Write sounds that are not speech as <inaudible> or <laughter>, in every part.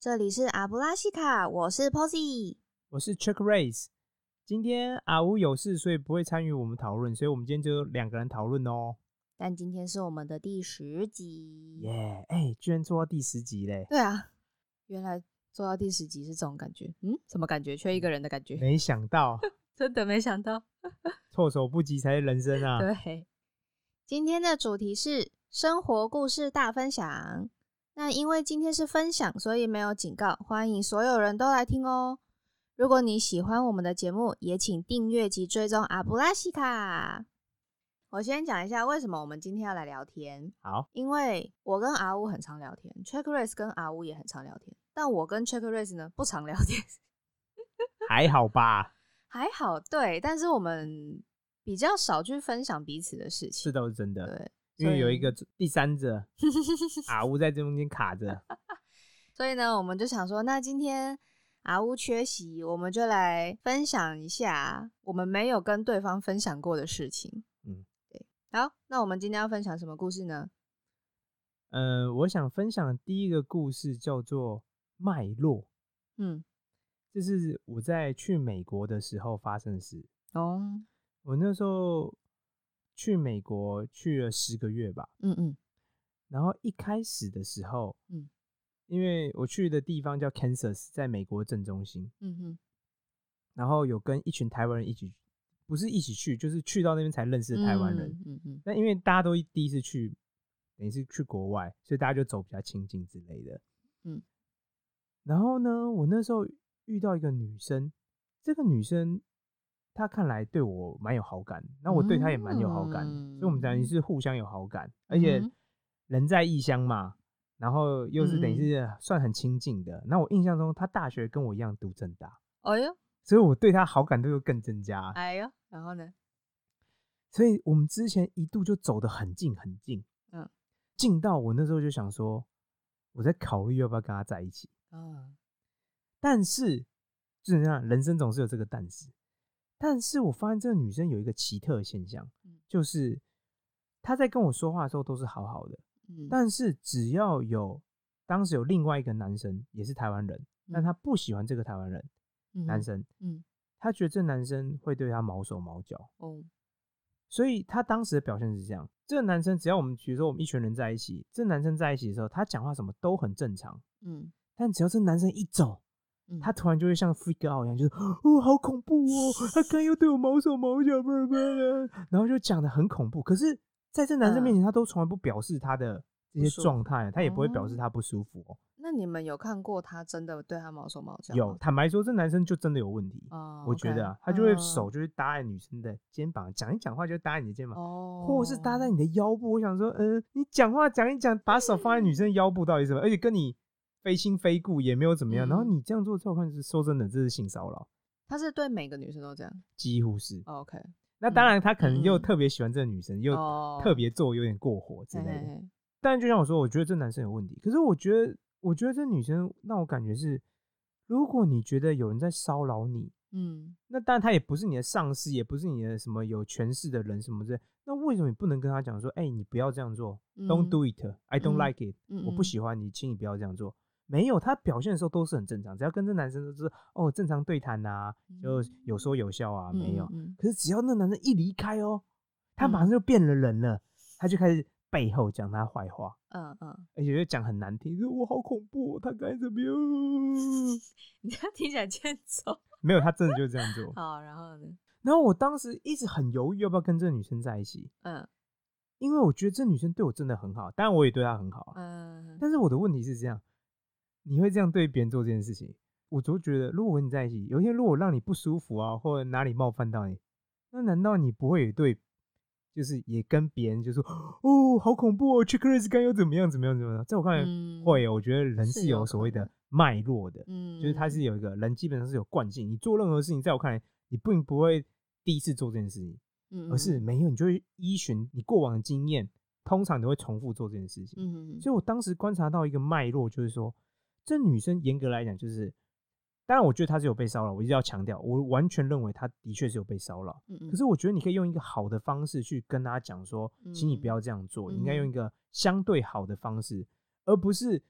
这里是阿布拉西卡，我是 Posy。我是 Chuck Race。今天阿乌有事，所以不会参与我们讨论，所以我们今天就两个人讨论哦。但今天是我们的第十集，耶，哎，居然做到第十集嘞！对啊，原来做到第十集是这种感觉，嗯，什么感觉？缺一个人的感觉？没想到，<laughs> 真的没想到，措手不及才是人生啊！<laughs> 对，今天的主题是生活故事大分享。那因为今天是分享，所以没有警告，欢迎所有人都来听哦。如果你喜欢我们的节目，也请订阅及追踪阿布拉西卡。我先讲一下为什么我们今天要来聊天。好，因为我跟阿乌很常聊天，Check Race 跟阿乌也很常聊天，但我跟 Check Race 呢不常聊天。<laughs> 还好吧？还好，对，但是我们比较少去分享彼此的事情，是都是真的。对，因为有一个第三者阿乌在中间卡着，<laughs> 所以呢，我们就想说，那今天阿乌缺席，我们就来分享一下我们没有跟对方分享过的事情。嗯，对。好，那我们今天要分享什么故事呢？呃，我想分享的第一个故事叫做脉络。嗯，这是我在去美国的时候发生的事。哦，我那时候去美国去了十个月吧，嗯嗯。然后一开始的时候，嗯。因为我去的地方叫 Kansas，在美国正中心，嗯哼。然后有跟一群台湾人一起，不是一起去，就是去到那边才认识的台湾人。嗯嗯那因为大家都第一次去，等于是去国外，所以大家就走比较亲近之类的。嗯，然后呢，我那时候遇到一个女生，这个女生她看来对我蛮有好感，那我对他也蛮有好感的，所以我们等于是互相有好感，而且人在异乡嘛，然后又是等于嗯是算很亲近的。那我印象中，他大学跟我一样读正大，哎呦所以我对他好感度又更增加。哎呦，然后呢？所以我们之前一度就走得很近很近，嗯，近到我那时候就想说，我在考虑要不要跟他在一起。嗯，但是就是这样，人生总是有这个但是。但是我发现这个女生有一个奇特的现象，嗯。就是她在跟我说话的时候都是好好的，嗯，但是只要有当时有另外一个男生也是台湾人，但嗯。他不喜欢这个台湾人嗯男，生，嗯。他觉得这男生会对他毛手毛脚，哦，所以他当时的表现是这样：这个男生只要我们比如说我们一群人在一起，这男生在一起的时候，他讲话什么都很正常，嗯。但只要这男生一走，嗯，他突然就会像 freak out 一样，就是哦，好恐怖哦，他刚又对我毛手毛脚，不不然后就讲的很恐怖。可是在这男生面前，他都从来不表示他的这些状态，他也不会表示哦他不舒服哦。那你们有看过他真的对他毛手毛脚？有，坦白说，这男生就真的有问题。哦，我觉得啊，他就会嗯手就会搭在女生的肩膀，讲一讲话就搭在你的肩膀，哦，或者是搭在你的腰部。我想说，呃，你讲话讲一讲，把手放在女生腰部到底什么？而且跟你非亲非故，也没有怎么样。然后嗯你这样做，在我看是说真的，这是性骚扰，他是对每个女生都这样。几乎是。哦 OK，那当然，他可能又嗯特别喜欢这个女生，又哦，特别做有点过火之类的。嘿嘿嘿但就像我说，我觉得这男生有问题。可是我觉得，我觉得这女生让我感觉是，如果你觉得有人在骚扰你，嗯那当然他也不是你的上司，也不是你的什么有权势的人什么之类。那为什么你不能跟他讲说，哎、你不要这样做、嗯 d o n t do it，I don't 嗯 like it，、嗯我不喜欢你，请你不要这样做。没有，他表现的时候都是很正常，只要跟这男生都是哦正常对谈呐、就有说有笑啊，没有。嗯可是只要那男生一离开哦，他马上就变了人了，他就开始背后讲他坏话，嗯嗯，而且就讲很难听，说我好恐怖、哦，他该怎么样？<laughs> 你这样听起来欠揍。<laughs> 没有，他真的就这样做。<laughs> 好，然后呢？然后我当时一直很犹豫要不要跟这个女生在一起，嗯因为我觉得这女生对我真的很好，当然我也对她很好啊。嗯但是我的问题是这样，你会这样对别人做这件事情，我就觉得，如果我跟你在一起，有一天如果让你不舒服啊，或者哪里冒犯到你，那难道你不会也对，就是也跟别人就说，哦，好恐怖哦 c h i c k r i s 刚又怎么样怎么样怎么样？在我看来，嗯会，我觉得人是是有所谓的能。脉络的，嗯，就是他是。有一个人基本上是有惯性，你做任何事情，在我看来，你并不会第一次做这件事情，嗯，而是没有，你就会依循你过往的经验，通常你会重复做这件事情。所以我当时观察到一个脉络，就是说，这女生严格来讲，就是，当然我觉得她是有被骚扰，我一定要强调，我完全认为她的确是有被骚扰。嗯嗯，可是我觉得你可以用一个好的方式去跟她讲说，请你不要这样做，你应该用一个相对好的方式，而不是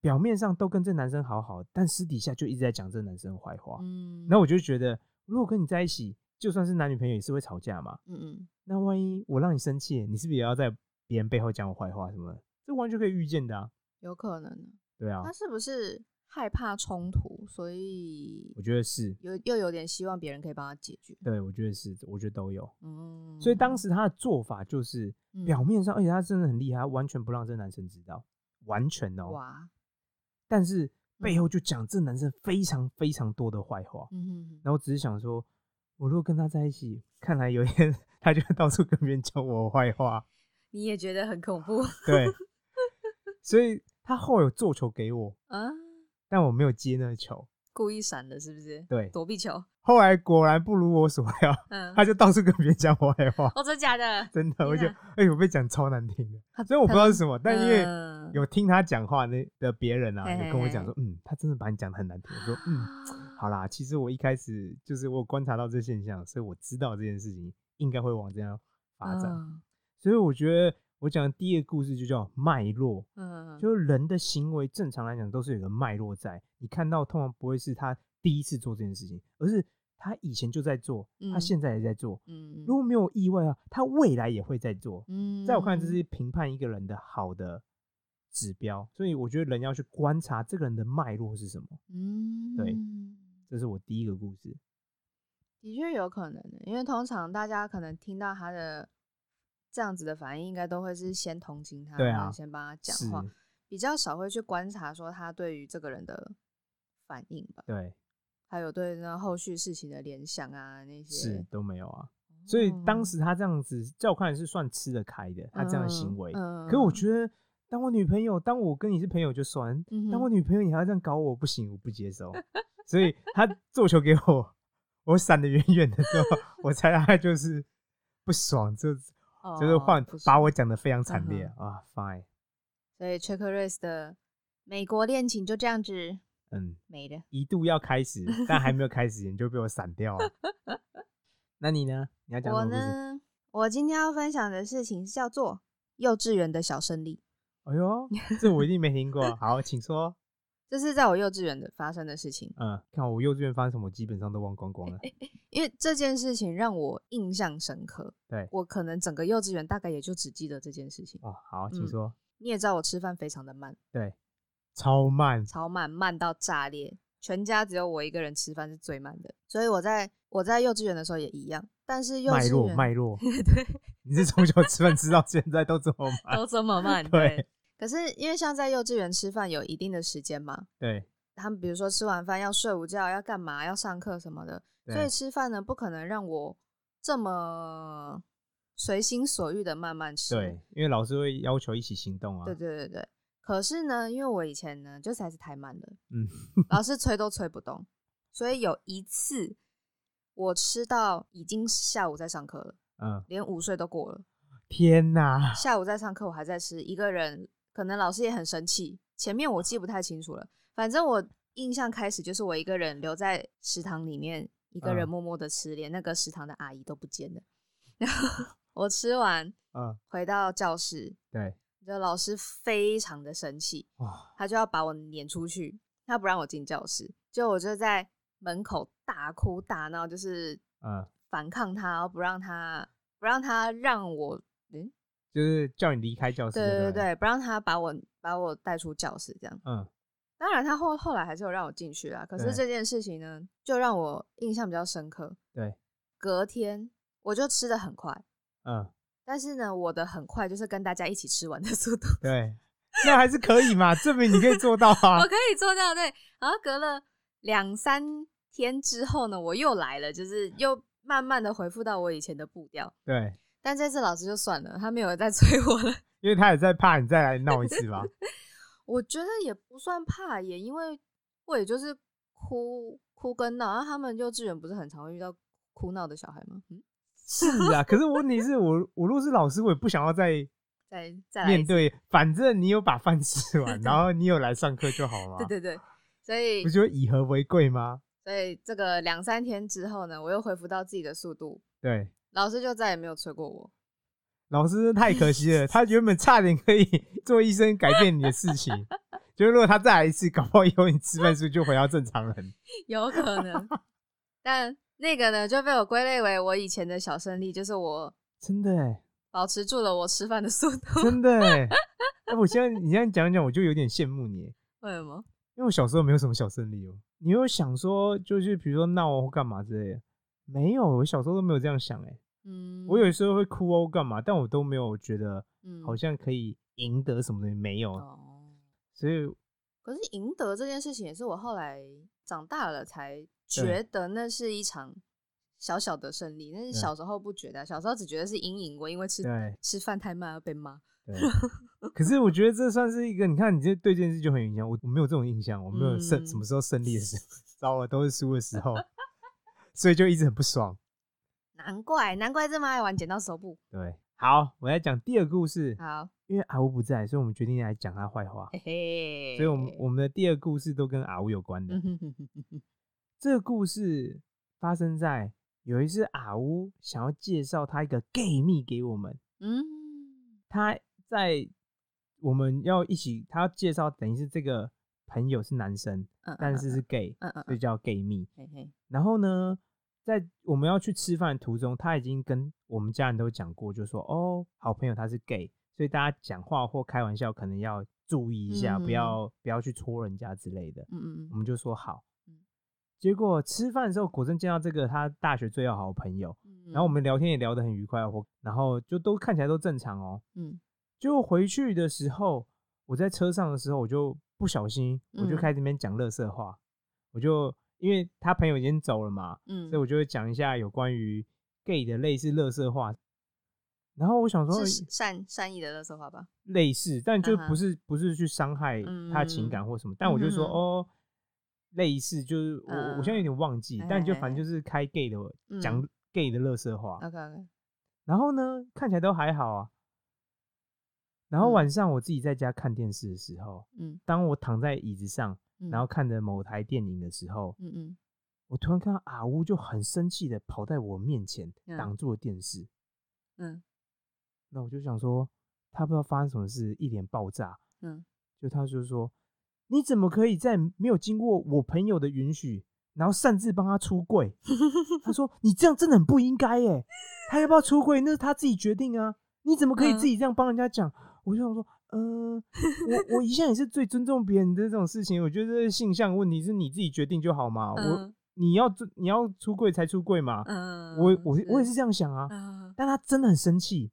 表面上都跟这男生好好，但私底下就一直在讲这男生的坏话。嗯，那我就觉得，如果跟你在一起，就算是男女朋友也是会吵架嘛。嗯嗯，那万一我让你生气，你是不是也要在别人背后讲我坏话什么的？这完全可以预见的啊。有可能呢。对啊他，是不是害怕冲突，所以我觉得是，有又有点希望别人可以帮他解决？对我觉得是，我觉得都有。嗯，所以当时他的做法就是嗯表面上，而且他真的很厉害，他完全不让这男生知道，完全哦。哇，但是背后就讲这男生非常非常多的坏话。嗯哼哼然后只是想说，我如果跟他在一起，看来有一天他就会到处跟别人讲我坏话。你也觉得很恐怖对，<laughs> 所以他后来有做球给我，啊？但我没有接那个球。故意闪的，是不是？对，躲避球。后来果然不如我所料，嗯，他就到处跟别人讲我坏话。哦，真假的？真的，我就哪哎、我被讲超难听的，所以我不知道是什么，但因为嗯有听他讲话那的别人啊，嘿嘿有跟我讲说，嗯，他真的把你讲的很难听。我说，嗯，好啦，其实我一开始就是我有观察到这现象，所以我知道这件事情应该会往这样发展。嗯所以我觉得我讲的第一个故事就叫脉络，嗯，就是人的行为正常来讲都是有个脉络在，你看到通常不会是他第一次做这件事情，而是他以前就在做，他嗯现在也在做。嗯如果没有意外啊，他未来也会在做。嗯，在我看来，这是评判一个人的好的指标，所以我觉得人要去观察这个人的脉络是什么。嗯，对这是我第一个故事。的确有可能的，因为通常大家可能听到他的这样子的反应，应该都会是先同情他，对啊然后先帮他讲，话，比较少会去观察说他对于这个人的反应吧，对，还有对那后续事情的联想啊那些，是都没有啊。所以当哦时他这样子，在我看来是算吃得开的，他这样的行为。嗯可我觉得，当我女朋友，当我跟你是朋友就算，嗯当我女朋友你还要这样搞我，不行，我不接受。<laughs> 所以他做球给我，我闪得远远的时候，我猜他就是不爽，就就是换哦把我讲的非常惨烈嗯啊，fine，所以 Chuck Race 的美国恋情就这样子嗯，没了。一度要开始，但还没有开始，你就被我闪掉了。<laughs> 那你呢？你要讲什我么故事？呢，我今天要分享的事情叫做幼稚园的小胜利，哎呦，这我一定没听过。好，请说。<laughs> 这是在我幼稚园的发生的事情。嗯，看我幼稚园发生什么，我基本上都忘光光了。<laughs> 因为这件事情让我印象深刻，对，我可能整个幼稚园大概也就只记得这件事情。哦，好，请嗯说。你也知道我吃饭非常的慢，对，超慢。超慢，慢到炸裂，全家只有我一个人吃饭是最慢的。所以我在我在幼稚园的时候也一样，但是幼脉络，稚园脉络。<laughs> 对你是从小吃饭吃到现在都这么慢？<laughs> 都这么慢，对。可是因为像在幼稚园吃饭有一定的时间嘛，对他们比如说吃完饭要睡午觉，要干嘛，要上课什么的，所以吃饭呢不可能让我这么随心所欲的慢慢吃。对，因为老师会要求一起行动啊。对对对对。可是呢，因为我以前呢就实在是太慢了，嗯，老 <laughs> 师催都催不动，所以有一次我吃到已经下午在上课了，嗯，连午睡都过了，<laughs> 天哪！下午在上课我还在吃，一个人可能老师也很生气，前面我记不太清楚了，反正我印象开始就是我一个人留在食堂里面，一个人嗯默默的吃，连那个食堂的阿姨都不见了。然 <laughs> 后我吃完嗯，回到教室，对，就老师非常的生气，哇，他就要把我撵出去，他不让我进教室，就我就在门口大哭大闹，就是嗯，反抗他，然后不让他不让他让我，嗯，就是叫你离开教室。对对对不对，对，不让他把我把我带出教室，这样。嗯，当然，他后后来还是有让我进去啦。可是这件事情呢，就让我印象比较深刻。对，隔天我就吃的很快，嗯，但是呢，我的很快就是跟大家一起吃完的速度，对，那还是可以嘛，证明你可以做到啊 <laughs> 我。可以做到。对，然后隔了两三天之后呢，我又来了，就是又慢慢的恢复到我以前的步调。对，但这次老师就算了，他没有再催我了。<laughs> 因为他也在怕你再来闹一次吧。<laughs> 我觉得也不算怕也，因为我也就是哭哭跟闹，然后他们幼稚园不是很常会遇到哭闹的小孩吗？嗯，是啊，可是问题是我，我如果是老师，我也不想要再再再来，面对，反正你有把饭吃完，<laughs> 然后你有来上课就好了。对对对，所以不就以和为贵吗？所以这个两三天之后呢，我又恢复到自己的速度，对，老师就再也没有催过我。老师太可惜了，他原本差点可以 <laughs> 做医生改变你的事情，就是如果他再来一次，搞不好以后你吃饭是不是就回到正常人？<laughs> 有可能，但那个呢就被我归类为我以前的小胜利，就是我真的哎，保持住了我吃饭的速度。<laughs> 真的哎，哎，我现在你现在讲一讲，我就有点羡慕你。为什么？因为我小时候没有什么小胜利哦。你有想说，就是比如说闹或干嘛之类的？没有，我小时候都没有这样想哎。嗯，我有时候会哭哦，干嘛？但我都没有觉得，好像可以赢得什么东西，没有。哦，所以，可是赢得这件事情，也是我后来长大了才觉得那是一场小小的胜利。但是小时候不觉得，小时候只觉得是赢赢过，因为吃吃饭太慢而被骂。对。可是我觉得这算是一个，你看你这对这件事就很有印象。我我没有这种印象，我没有胜什么时候胜利的时候，<laughs> 糟了，都是输的时候，<laughs> 所以就一直很不爽。难怪，难怪这么爱玩剪刀手布。对，好，我来讲第二个故事。好，因为阿乌不在，所以我们决定来讲他坏话。嘿嘿，所以我们我们的第二个故事都跟阿乌有关的。这个故事发生在有一次阿乌想要介绍他一个 gay 蜜给我们。嗯，他在我们要一起，他要介绍，等于是这个朋友是男生，但是是 gay，所以叫 gay 蜜。然后呢？在我们要去吃饭的途中，他已经跟我们家人都讲过，就说哦，好朋友他是 gay，所以大家讲话或开玩笑可能要注意一下，不要不要去戳人家之类的。嗯嗯我们就说好。结果吃饭的时候，果真见到这个他大学最要好的朋友，然后我们聊天也聊得很愉快，或然后就都看起来都正常哦。嗯。就回去的时候，我在车上的时候，我就不小心，我就开始那边讲乐色话，我就。因为他朋友已经走了嘛，嗯，所以我就会讲一下有关于 gay 的类似乐色话。然后我想说，善善意的乐色话吧，类似，但就不是不是去伤害他情感或什么。但我就说哦，类似就是我我现在有点忘记，但就反正就是开 gay 的讲 gay 的乐色话。OK OK。然后呢，看起来都还好啊。然后晚上我自己在家看电视的时候，嗯，当我躺在椅子上。然后看着某台电影的时候，嗯嗯，我突然看到阿乌就很生气的跑在我面前，挡住了电视，嗯，那我就想说，他不知道发生什么事，一脸爆炸，嗯，就他就说，你怎么可以在没有经过我朋友的允许，然后擅自帮他出柜？他 <laughs> 说你这样真的很不应该耶，他要不要出柜那是他自己决定啊，你怎么可以自己这样帮人家讲？我就想说。嗯，我我一向也是最尊重别人的这种事情。我觉得性向问题是你自己决定就好嘛。我你要你要出柜才出柜嘛。嗯，我我我也是这样想啊。但他真的很生气。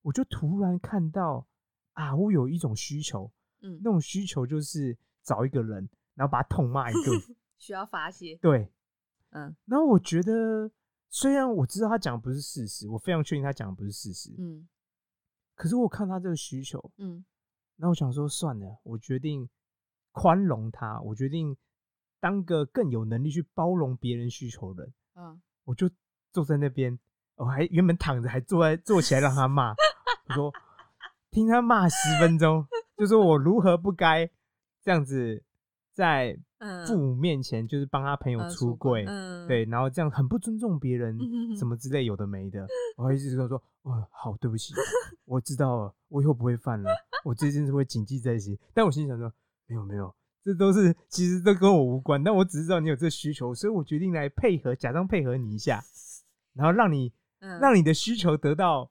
我就突然看到啊，我有一种需求，嗯，那种需求就是找一个人，然后把他痛骂一顿，<laughs> 需要发泄。对，嗯。然后我觉得，虽然我知道他讲的不是事实，我非常确定他讲的不是事实。嗯。可是我看他这个需求，嗯，那我想说算了，我决定宽容他，我决定当个更有能力去包容别人需求的人，嗯，我就坐在那边，我还原本躺着，还坐在坐起来让他骂，我说 <laughs> 听他骂十分钟，就说我如何不该这样子在。父母面前就是帮他朋友出柜，对，然后这样很不尊重别人，什么之类有的没的。我一直说说，哦，好，对不起，<laughs> 我知道了，我以后不会犯了，我这件事会谨记在心。但我心想说，没有没有，这都是其实都跟我无关，但我只知道你有这需求，所以我决定来配合，假装配合你一下，<laughs> 然后让你让你的需求得到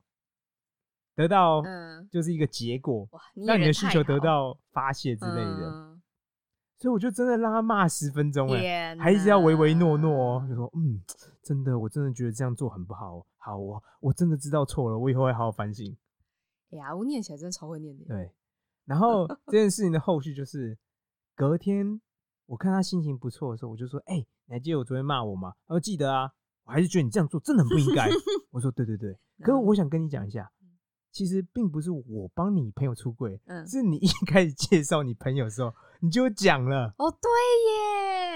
得到嗯，就是一个结果，让你的需求得到发泄之类的。所以我就真的让他骂十分钟，哎，还一直要唯唯诺诺哦，就说嗯，真的，我真的觉得这样做很不好，好，我我真的知道错了，我以后会好好反省。哎呀，我念起来真的超会念的。对，然后 <laughs> 这件事情的后续就是，隔天我看他心情不错的时候，我就说，哎，你还记得我昨天骂我吗？他说记得啊，我还是觉得你这样做真的很不应该。<laughs> 我说对对对，可是我想跟你讲一下。其实并不是我帮你朋友出柜，嗯，是你一开始介绍你朋友的时候，你就讲了。哦，对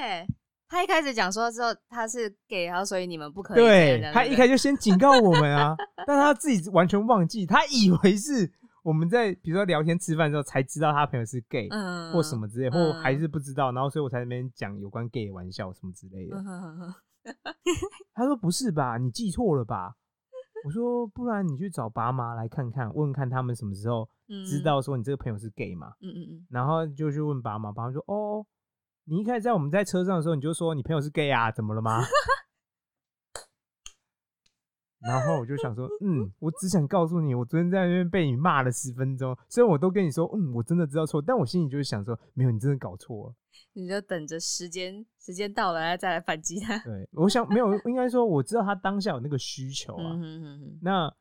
耶，他一开始讲说之后他是 gay，然后所以你们不可以。对他一开始就先警告我们啊，<laughs> 但他自己完全忘记，他以为是我们在比如说聊天吃饭的时候才知道他朋友是 gay，嗯，或什么之类，或还是不知道，然后所以我才那边讲有关 gay 的玩笑什么之类的。<laughs> 他说不是吧，你记错了吧？我说，不然你去找爸妈来看看，问看他们什么时候知嗯。道说你这个朋友是 gay 嘛，嗯嗯嗯，然后就去问爸妈，爸妈说：“哦，你一开始在我们在车上的时候，你就说你朋友是 gay 啊，怎么了吗？”然后我就想说，嗯，我只想告诉你，我昨天在那边被你骂了十分钟，虽然我都跟你说，嗯，我真的知道错，但我心里就是想说，没有，你真的搞错了。你就等着时间时间到了，再来反击他。对，我想没有，应该说我知道他当下有那个需求啊。嗯哼哼哼，那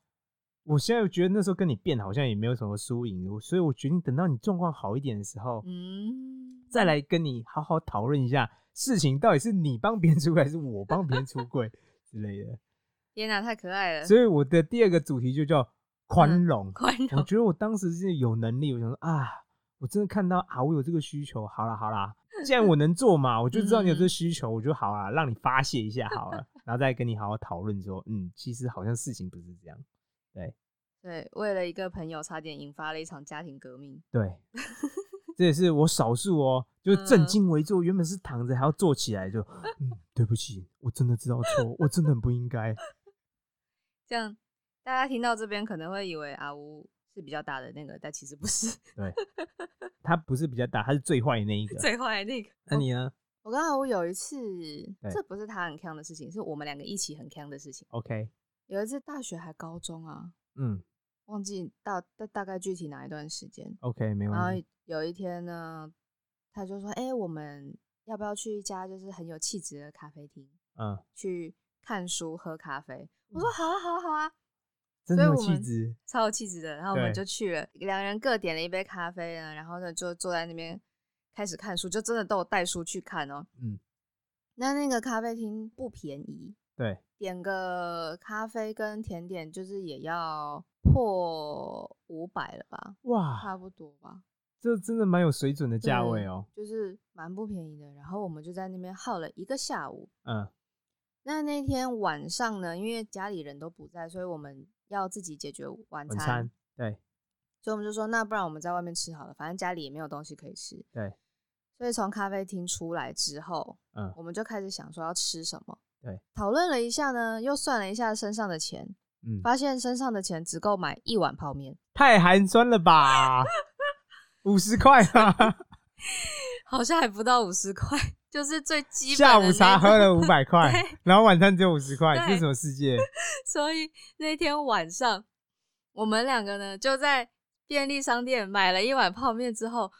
我现在觉得那时候跟你变好像也没有什么输赢，所以我决定等到你状况好一点的时候，嗯，再来跟你好好讨论一下事情到底是你帮别人出轨还是我帮别人出轨之类的。天哪，太可爱了，所以我的第二个主题就叫宽容。宽容，我觉得我当时是有能力，我想说啊，我真的看到啊，我有这个需求，好啦好啦，<laughs> 既然我能做嘛，我就知道你有这个需求，我就好啦，让你发泄一下好了，然后再跟你好好讨论说，嗯，其实好像事情不是这样。对对，为了一个朋友，差点引发了一场家庭革命。对，<laughs> 这也是我少数哦，就是正嗯襟危坐，原本是躺着还要坐起来就，嗯，对不起，我真的知道错，我真的很不应该。这样大家听到这边可能会以为阿乌是比较大的那个，但其实不是，对，<laughs> 他不是比较大，他是最坏的那一个。最坏的那个。那你呢我跟阿乌有一次，这不是他很强的事情，是我们两个一起很强的事情。？OK，有一次大学还高中啊，嗯忘记大大大概具体哪一段时间。，OK，没然后。有一天呢，他就说：“哎、我们要不要去一家就是很有气质的咖啡厅嗯，去看书、喝咖啡？”我说：“好啊，好啊，好啊，真的有所以气质。超有气质的。”然后我们就去了，两人各点了一杯咖啡呢，然后呢就坐在那边开始看书，就真的都有带书去看哦。嗯，那那个咖啡厅不便宜，对，点个咖啡跟甜点就是也要破五百了吧，哇，差不多吧。这真的蛮有水准的价位哦。就是蛮不便宜的。然后我们就在那边耗了一个下午。嗯那那天晚上呢，因为家里人都不在，所以我们要自己解决晚餐。晚餐，对所以我们就说，那不然我们在外面吃好了，反正家里也没有东西可以吃。对，所以从咖啡厅出来之后，嗯我们就开始想说要吃什么。对，讨论了一下呢，又算了一下身上的钱，嗯，发现身上的钱只够买一碗泡面，太寒酸了吧？<laughs> 五十块啊！<laughs> 好像还不到五十块，就是最基本的下午茶喝了五百块，<laughs> 然后晚餐只有五十块，这是什么世界？<laughs> 所以那天晚上，我们两个呢就在便利商店买了一碗泡面之后，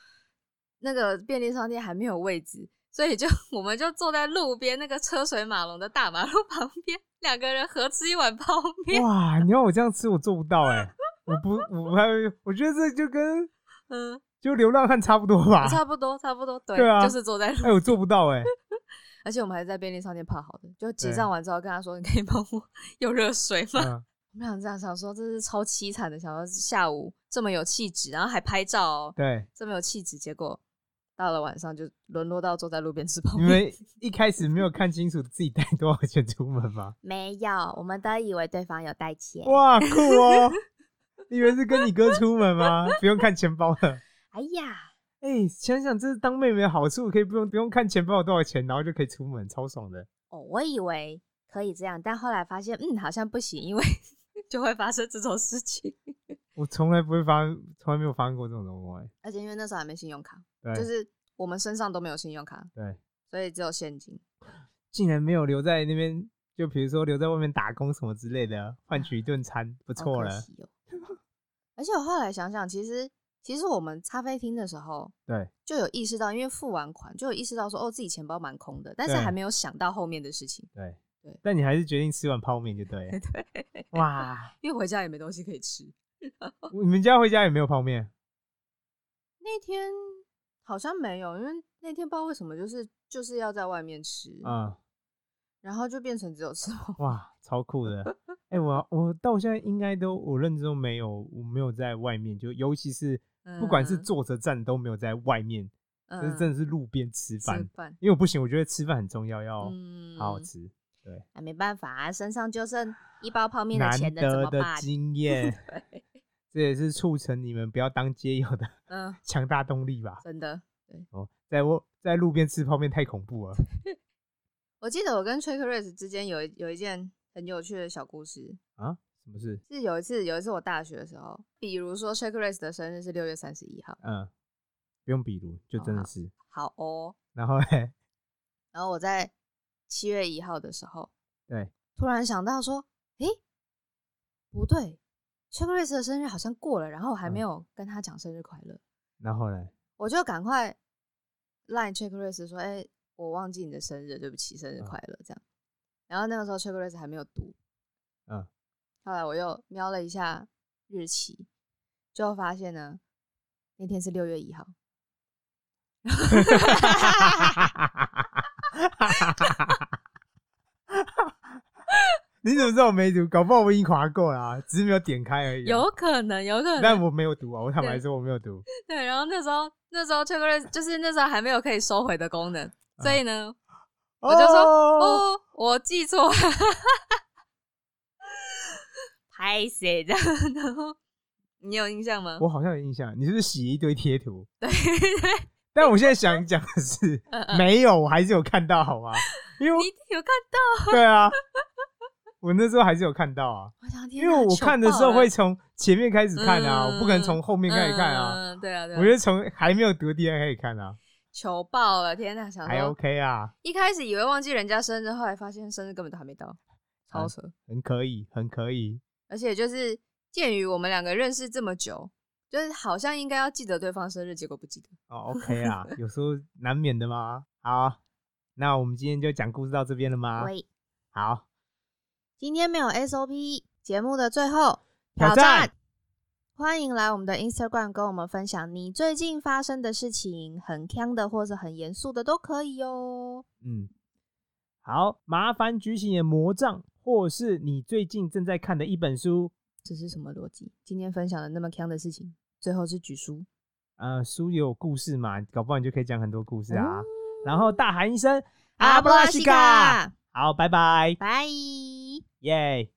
那个便利商店还没有位置，所以就我们就坐在路边那个车水马龙的大马路旁边，两个人合吃一碗泡面。哇！你要我这样吃，我做不到哎、我不，我还，我觉得这就跟 <laughs> 嗯，就流浪汉差不多吧。差不多，差不多，对，对啊就是坐在路哎、我做不到哎、<laughs> 而且我们还在便利商店泡好的，就结对账完之后跟他说：“你可以帮我 <laughs> 用热水吗？”嗯，我们俩这样想说，这是超凄惨的，想说下午这么有气质，然后还拍照哦，对，这么有气质，结果到了晚上就沦落到坐在路边吃泡你面。们 <laughs> 一开始没有看清楚自己带多少钱出门吗？没有，我们都以为对方有带钱。哇，酷哦！你以为是跟你哥出门吗？不用看钱包的。哎呀，哎、想想这是当妹妹的好处，可以不用不用看钱包有多少钱，然后就可以出门，超爽的。哦，我以为可以这样，但后来发现，嗯，好像不行，因为 <laughs> 就会发生这种事情。<laughs> 我从来不会发，从来没有发生过这种状况。哎而且因为那时候还没信用卡，对，就是我们身上都没有信用卡，对，所以只有现金。<gasps> 竟然没有留在那边，就比如说留在外面打工什么之类的，换取一顿餐，不错了。<laughs> 而且我后来想想，其实其实我们咖啡厅的时候对，就有意识到，因为付完款就有意识到说，哦，自己钱包蛮空的，但是对还没有想到后面的事情。对，对但你还是决定吃碗泡面就对了。对，哇，<laughs> 因为回家也没东西可以吃。你们家回家也没有泡面？那天好像没有，因为那天不知道为什么，就是就是要在外面吃，嗯，然后就变成只有吃泡面。哇，超酷的。哎、我我到现在应该都我认知都没有，我没有在外面，就尤其是不管是嗯坐着站都没有在外面，就是嗯真的是路边吃饭。因为我不行，我觉得吃饭很重要，要嗯好好吃。对，啊，没办法啊，身上就剩一包泡面的难钱了，怎得的么办？经 <laughs> 验，对，这也是促成你们不要当街友的嗯，<laughs> 强大动力吧。真的。对哦，在我在路边吃泡面太恐怖了。<laughs> 我记得我跟 Trick Race 之间有一有一件很有趣的小故事。啊？什么事？是有一次，有一次我大学的时候，比如说 Shake Race 的生日是六月三十一号，嗯，不用比如，就真的好是。好哦。然后嘞，<laughs> 然后我在七月一号的时候，对，突然想到说，诶，不对，Shake Race 的生日好像过了，然后我还没嗯有跟他讲生日快乐，然后嘞，我就赶快 line Check Race 说，哎、我忘记你的生日，对不起，生日嗯快乐这样。然后那个时候 Check Race 还没有读，嗯，后来我又瞄了一下日期，就发现呢，那天是六月一号。<laughs> 你怎么知道我没读？搞不好我已经划过了、啊，只是没有点开而已、啊。有可能，有可能。但我没有读啊，我坦白对说我没有读。对，然后那时候那时候 Check Race 就是那时候还没有可以收回的功能，所以呢，我就说哦，哦，我记错了，拍谁这样？然后你有印象吗？我好像有印象，你是不是洗一堆贴图？<laughs> 对对，但我现在想讲的是，没有，我还是有看到，好吗？因为你一定有看到。对啊，<laughs> 我那时候还是有看到啊，我想天因为我看的时候会从前面开始看啊，嗯我不可能从后面开始看啊。嗯，对啊，我觉得从还没有得第二开始看啊，求爆了！天哪，想还说 OK 啊，一开始以为忘记人家生日，后来发现生日根本都还没到，超啊扯。很可以，很可以。而且就是鉴于我们两个认识这么久，就是好像应该要记得对方生日，结果不记得。哦，OK 啊，有时候难免的嘛。好，那我们今天就讲故事到这边了吗？喂，好，今天没有 SOP，节目的最后挑战欢迎来我们的 Instagram 跟我们分享你最近发生的事情，很呛的或者很严肃的都可以哦。嗯，好，麻烦举起你的魔杖，或是你最近正在看的一本书。这是什么逻辑？今天分享的那么坑的事情，最后是举书呃，书有故事嘛，搞不好你就可以讲很多故事啊。哦然后大喊一声阿布拉西卡，好，拜拜，拜。耶。